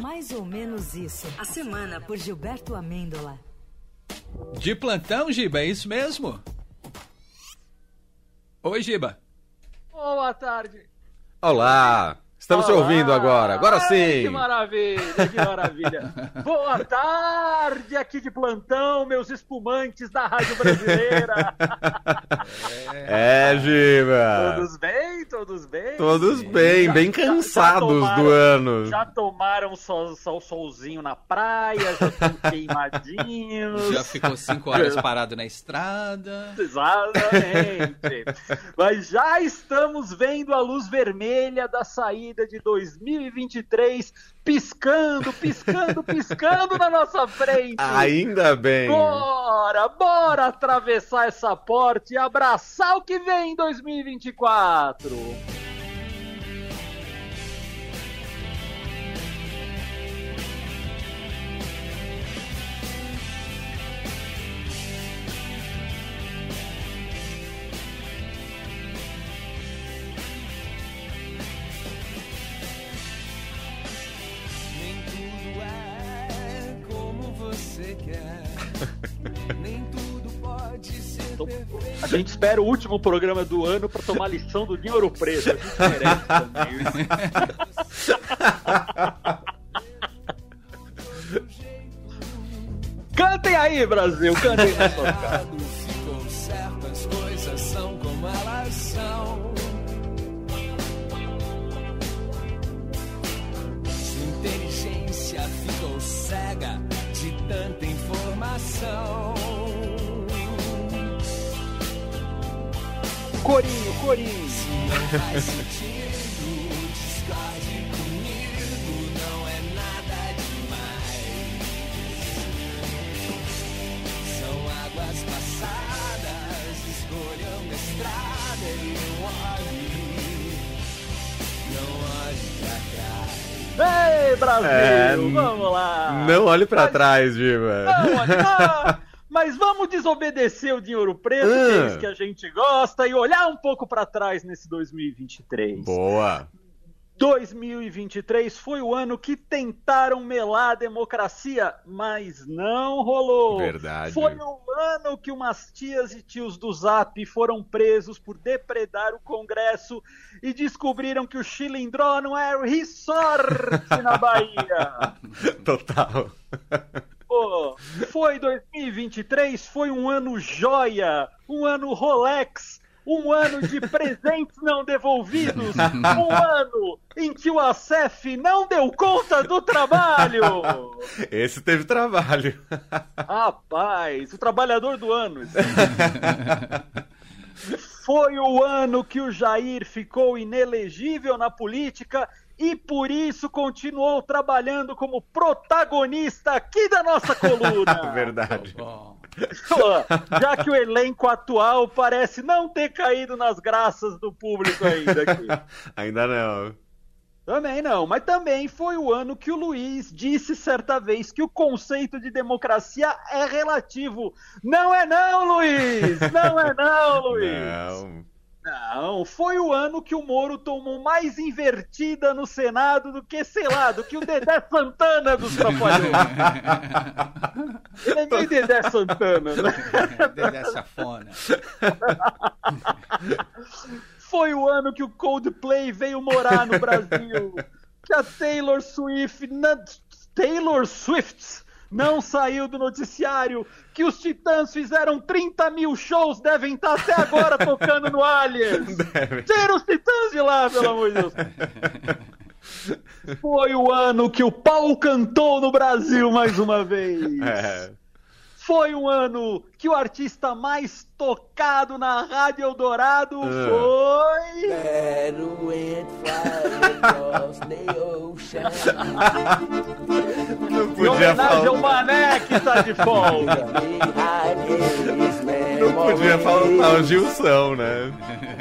Mais ou menos isso. A semana por Gilberto Amêndola. De plantão, Giba, é isso mesmo? Oi, Giba. Boa tarde. Olá! Estamos te ouvindo agora, agora Ai, sim! Que maravilha, que maravilha. Boa tarde aqui de plantão, meus espumantes da Rádio Brasileira. É, Giba! Todos bem? Todos bem? Todos bem, Já- bem já- já cansados tomaram- do ano. Já tomaram sol, sol, solzinho na praia, já estão queimadinhos. Já ficou cinco horas parado na estrada. Exatamente. Mas já estamos vendo a luz vermelha da saída de 2023 piscando, piscando, piscando na nossa frente. Ainda bem! Bora, bora atravessar essa porta e abraçar o que vem em 2024. Nem A gente espera o último programa do ano para tomar lição do Dinho Ouro Preto. A gente merece também. Cantem aí, Brasil, cantem coisas são como elas são. Inteligência ficou cega de tanta informação. Pra trás. Ei, Brasil, É, vamos lá. Não olhe pra Mas- trás, Giba! Não, olha, ah, mas vamos desobedecer o Dinho Ouro Preto, que é Ah. isso que a gente gosta, e olhar um pouco para trás nesse 2023. Boa! 2023 foi o ano que tentaram melar a democracia, mas não rolou. Verdade. Foi o ano que umas tias e tios do Zap foram presos por depredar o Congresso e descobriram que o chilindró não é resort na Bahia. Total. Pô, foi 2023, foi um ano joia, um ano Rolex, um ano de presentes não devolvidos, um ano em que o ACF não deu conta do trabalho. Esse teve trabalho. Rapaz, o trabalhador do ano. Foi o ano que o Jair ficou inelegível na política e por isso continuou trabalhando como protagonista aqui da nossa coluna. Verdade. Pô, Já que o elenco atual parece não ter caído nas graças do público ainda aqui. Ainda não. Também não, mas também foi o ano que o Luiz disse certa vez que o conceito de democracia é relativo. Não é não, Luiz! Não é não, Luiz! Não. Não, foi o ano que o Moro tomou mais invertida no Senado do que, sei lá, do que o Dedé Santana dos Trapalhões. Ele é meio Dedé Santana, né? Dedé Safona. Foi o ano que o Coldplay veio morar no Brasil. Que a Taylor Swift. na- Taylor Swift não saiu do noticiário. Que os Titãs fizeram 30 mil shows, devem estar até agora tocando no Aliens. Deve. Tira os Titãs de lá, pelo amor de Deus. Foi o ano que o pau cantou no Brasil mais uma vez. É. Foi um ano que o artista mais tocado na Rádio Eldorado foi. Across the ocean. Não Em podia homenagem ao falar. Mané que tá de folga. Não podia faltar o Gilson, né?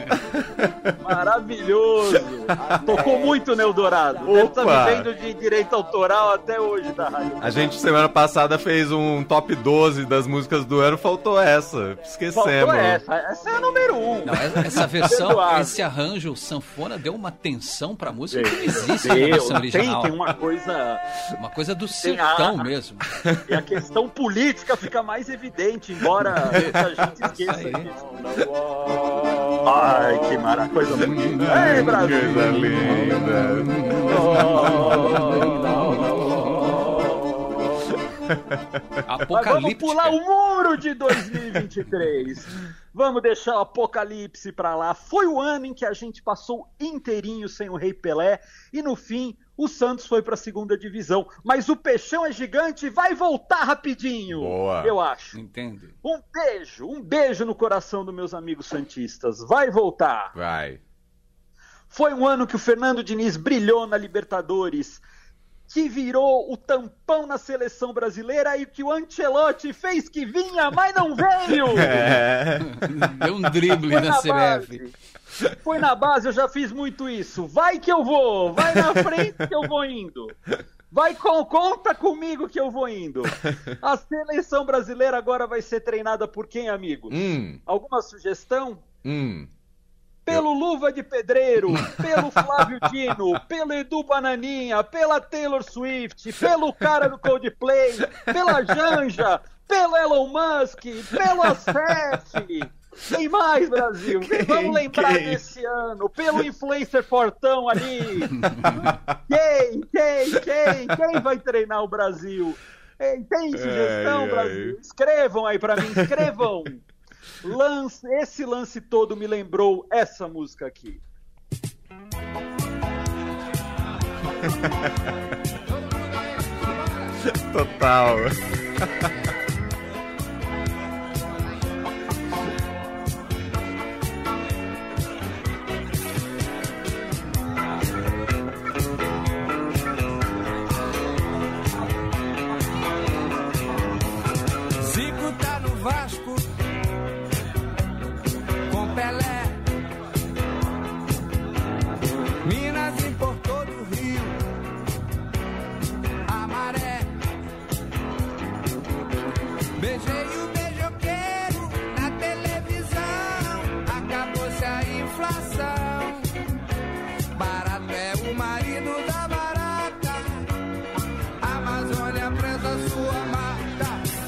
Maravilhoso! Tocou muito no Eldorado. Deve estar Opa! vivendo de direito autoral até hoje da rádio. A gente semana passada fez um top 12 das músicas do ano, faltou essa. Esquecemos. Faltou essa. Essa é a número um. Não, essa, versão, esse arranjo sanfona deu uma tensão pra música que não existe na Deu, versão tem, original. tem uma coisa. Uma coisa do Tem sertão a- mesmo. E a questão política fica mais evidente, embora esqueça. Ai, que maravilha. Coisa muito linda. Ei, Brasil! Coisa linda. Mas vamos pular o muro de 2023. vamos deixar o apocalipse pra lá. Foi o ano em que a gente passou inteirinho sem o Rei Pelé e no fim o Santos foi pra segunda divisão. Mas o Peixão é gigante e vai voltar rapidinho. Boa. Eu acho. Entende? Um beijo, um beijo no coração dos meus amigos santistas. Vai voltar. Vai. Foi um ano que o Fernando Diniz brilhou na Libertadores, que virou o tampão na seleção brasileira e que o Ancelotti fez que vinha, mas não veio. É. Deu um drible Foi na na CBF. base. Foi na base, eu já fiz muito isso. Vai que eu vou, vai na frente que eu vou indo. Vai com conta comigo que eu vou indo. A seleção brasileira agora vai ser treinada por quem, amigo? Hum, Alguma sugestão? hum. Pelo Luva de Pedreiro, pelo Flávio Dino, pelo Edu Bananinha, pela Taylor Swift, pelo cara do Coldplay, pela Janja, pelo Elon Musk, pelo Acef. Tem mais, Brasil. Vamos lembrar quem? desse ano. Pelo influencer fortão ali. Quem, quem, quem, quem vai treinar o Brasil? Tem sugestão, Ai, ai. Brasil? Escrevam aí pra mim, escrevam. Lance, esse lance todo me lembrou essa música aqui. Total.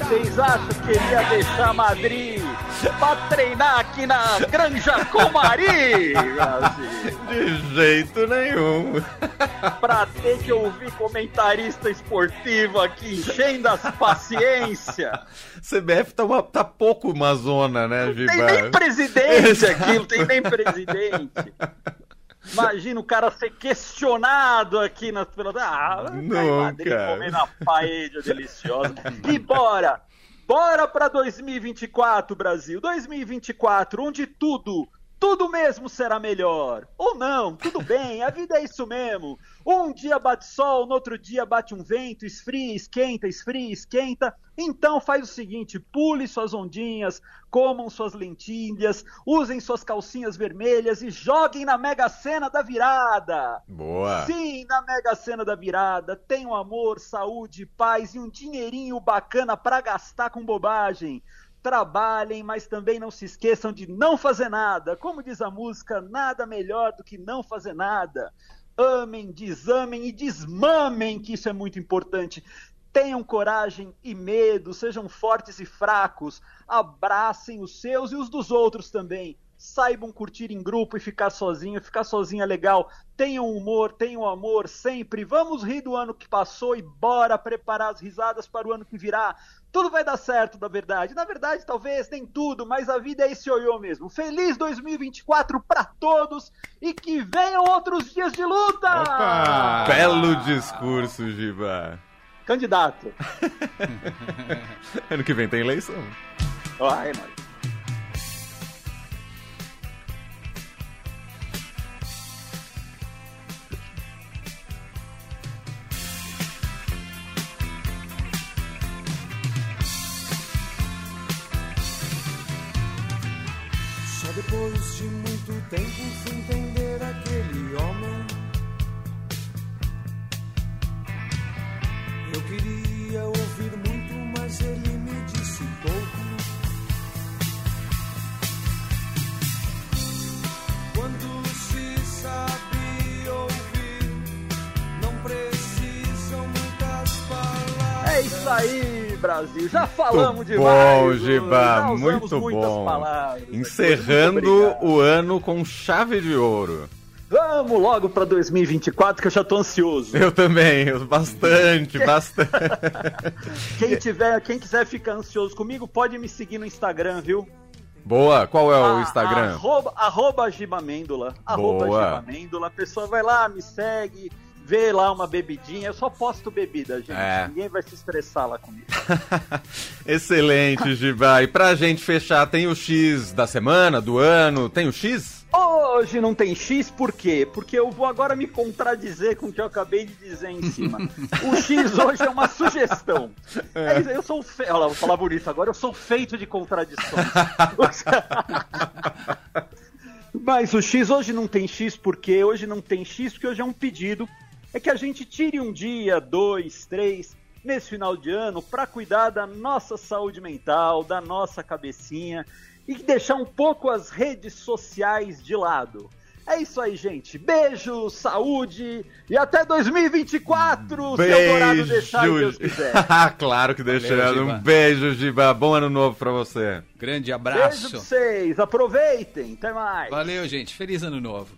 Vocês acham que ele ia deixar Madrid pra treinar aqui na Granja Comari? De jeito nenhum. Pra ter que ouvir comentarista esportivo aqui enchendo as paciência. CBF tá, uma- tá pouco uma zona, né, Não tem nem Giba? presidente aqui, não tem nem presidente. Imagina o cara ser questionado aqui nas pela Ah, em Madrid Nunca. comendo uma paella deliciosa. E bora! Bora pra 2024, Brasil. 2024, onde tudo, tudo mesmo será melhor. Ou não, tudo bem, a vida é isso mesmo. Um dia bate sol, no outro dia bate um vento, esfria, esquenta, esfria, esquenta. Então faz o seguinte, pule suas ondinhas, comam suas lentilhas, usem suas calcinhas vermelhas e joguem na Mega Sena da virada. Boa. Sim, na Mega Sena da virada, tenham amor, saúde, paz e um dinheirinho bacana pra gastar com bobagem. Trabalhem, mas também não se esqueçam de não fazer nada. Como diz a música, nada melhor do que não fazer nada. Amem, desamem e desmamem, que isso é muito importante. Tenham coragem e medo, sejam fortes e fracos. Abracem os seus e os dos outros também. Saibam curtir em grupo e ficar sozinho. Ficar sozinho é legal. Tenham humor, tenham amor sempre. Vamos rir do ano que passou e bora preparar as risadas para o ano que virá. Tudo vai dar certo, na verdade. Na verdade, talvez nem tudo, mas a vida é esse ioiô mesmo. Feliz 2024 para todos e que venham outros dias de luta! Opa! Belo discurso, Giba. Candidato. Ano que vem tem eleição. Ai, mano. Depois de muito tempo fui entender aquele homem. Eu queria ouvir muito, mas ele me disse pouco. Quando se sabe ouvir, não precisam muitas palavras. É isso aí, Brasil. Já falamos Muito demais. bom, Giba, muito bom. palavras. Encerrando o ano com chave de ouro. Vamos logo pra 2024 que eu já tô ansioso. Eu também, bastante, bastante. Quem tiver, quem quiser ficar ansioso comigo, pode me seguir no Instagram, viu? Boa, qual é o A- Instagram? Arroba, arroba Gibamêndola. Arroba Boa. Gibamêndola. A pessoa vai lá, me segue, vê lá uma bebidinha. Eu só posto bebida, gente. É. Ninguém vai se estressar lá comigo. Excelente, Giba. E pra gente fechar, tem o X da semana, do ano? Tem o X? Hoje não tem X, por quê? Porque eu vou agora me contradizer com o que eu acabei de dizer em cima. O X hoje é uma sugestão. É isso, eu sou fe... Olha lá, vou falar bonito agora, eu sou feito de contradições. Mas o X hoje não tem X porque hoje não tem X porque hoje é um pedido. É que a gente tire um dia, dois, três, nesse final de ano para cuidar da nossa saúde mental, da nossa cabecinha e deixar um pouco as redes sociais de lado. É isso aí, gente. Beijo, saúde e até 2024, se o Dourado deixar e Deus quiser. claro que deixando. Um beijo, Giba. Bom ano novo pra você. Grande Beijo abraço. pra vocês, aproveitem, até mais. Valeu, gente. Feliz ano novo.